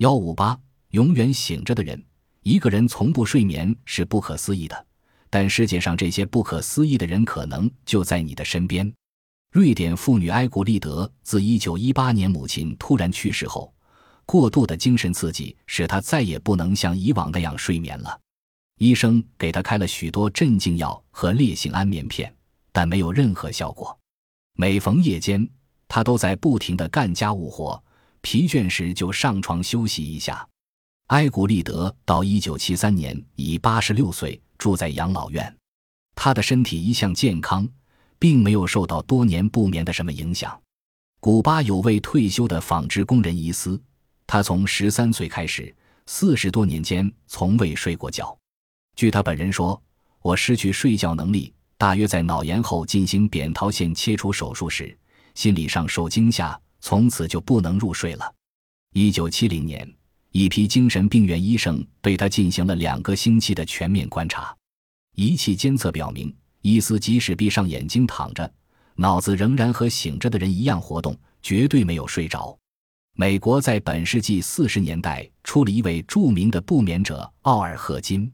幺五八，永远醒着的人。一个人从不睡眠是不可思议的，但世界上这些不可思议的人可能就在你的身边。瑞典妇女埃古丽德自一九一八年母亲突然去世后，过度的精神刺激使她再也不能像以往那样睡眠了。医生给她开了许多镇静药和烈性安眠片，但没有任何效果。每逢夜间，她都在不停地干家务活。疲倦时就上床休息一下。埃古利德到一九七三年已八十六岁，住在养老院。他的身体一向健康，并没有受到多年不眠的什么影响。古巴有位退休的纺织工人伊斯，他从十三岁开始，四十多年间从未睡过觉。据他本人说：“我失去睡觉能力，大约在脑炎后进行扁桃腺切除手术时，心理上受惊吓。”从此就不能入睡了。一九七零年，一批精神病院医生对他进行了两个星期的全面观察。仪器监测表明，伊斯即使闭上眼睛躺着，脑子仍然和醒着的人一样活动，绝对没有睡着。美国在本世纪四十年代出了一位著名的不眠者奥尔赫金。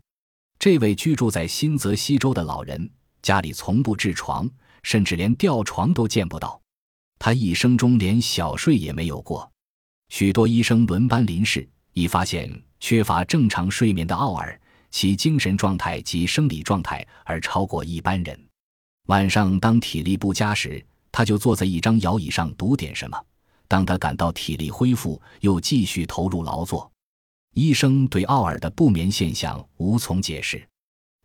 这位居住在新泽西州的老人，家里从不置床，甚至连吊床都见不到。他一生中连小睡也没有过，许多医生轮班临视，已发现缺乏正常睡眠的奥尔，其精神状态及生理状态而超过一般人。晚上当体力不佳时，他就坐在一张摇椅上读点什么；当他感到体力恢复，又继续投入劳作。医生对奥尔的不眠现象无从解释。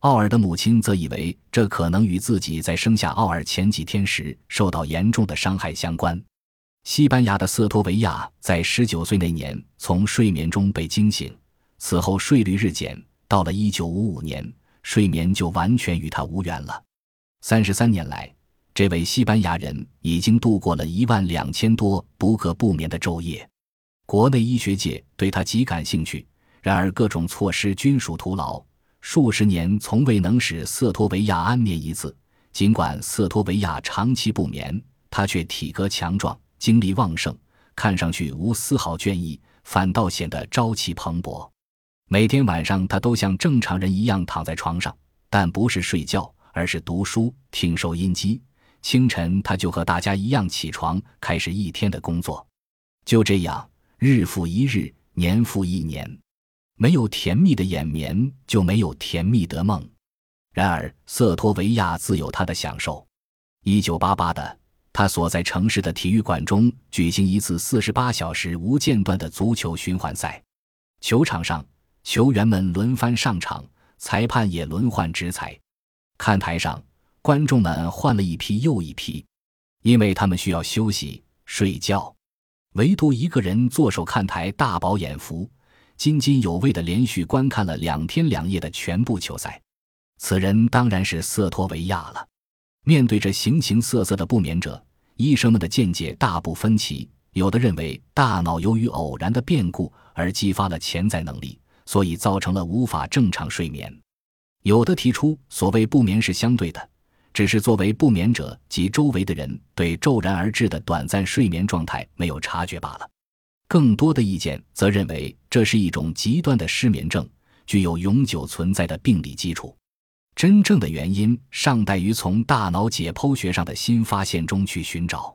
奥尔的母亲则以为这可能与自己在生下奥尔前几天时受到严重的伤害相关。西班牙的瑟托维亚在十九岁那年从睡眠中被惊醒，此后睡率日减，到了一九五五年，睡眠就完全与他无缘了。三十三年来，这位西班牙人已经度过了一万两千多不可不眠的昼夜。国内医学界对他极感兴趣，然而各种措施均属徒劳。数十年从未能使瑟托维亚安眠一次。尽管瑟托维亚长期不眠，他却体格强壮，精力旺盛，看上去无丝毫倦意，反倒显得朝气蓬勃。每天晚上，他都像正常人一样躺在床上，但不是睡觉，而是读书、听收音机。清晨，他就和大家一样起床，开始一天的工作。就这样，日复一日，年复一年。没有甜蜜的眼眠，就没有甜蜜的梦。然而，瑟托维亚自有他的享受。一九八八的，他所在城市的体育馆中举行一次四十八小时无间断的足球循环赛。球场上，球员们轮番上场，裁判也轮换执裁。看台上，观众们换了一批又一批，因为他们需要休息睡觉。唯独一个人坐守看台，大饱眼福。津津有味地连续观看了两天两夜的全部球赛，此人当然是瑟托维亚了。面对着形形色色的不眠者，医生们的见解大不分歧。有的认为大脑由于偶然的变故而激发了潜在能力，所以造成了无法正常睡眠；有的提出所谓不眠是相对的，只是作为不眠者及周围的人对骤然而至的短暂睡眠状态没有察觉罢了。更多的意见则认为这是一种极端的失眠症，具有永久存在的病理基础。真正的原因尚待于从大脑解剖学上的新发现中去寻找。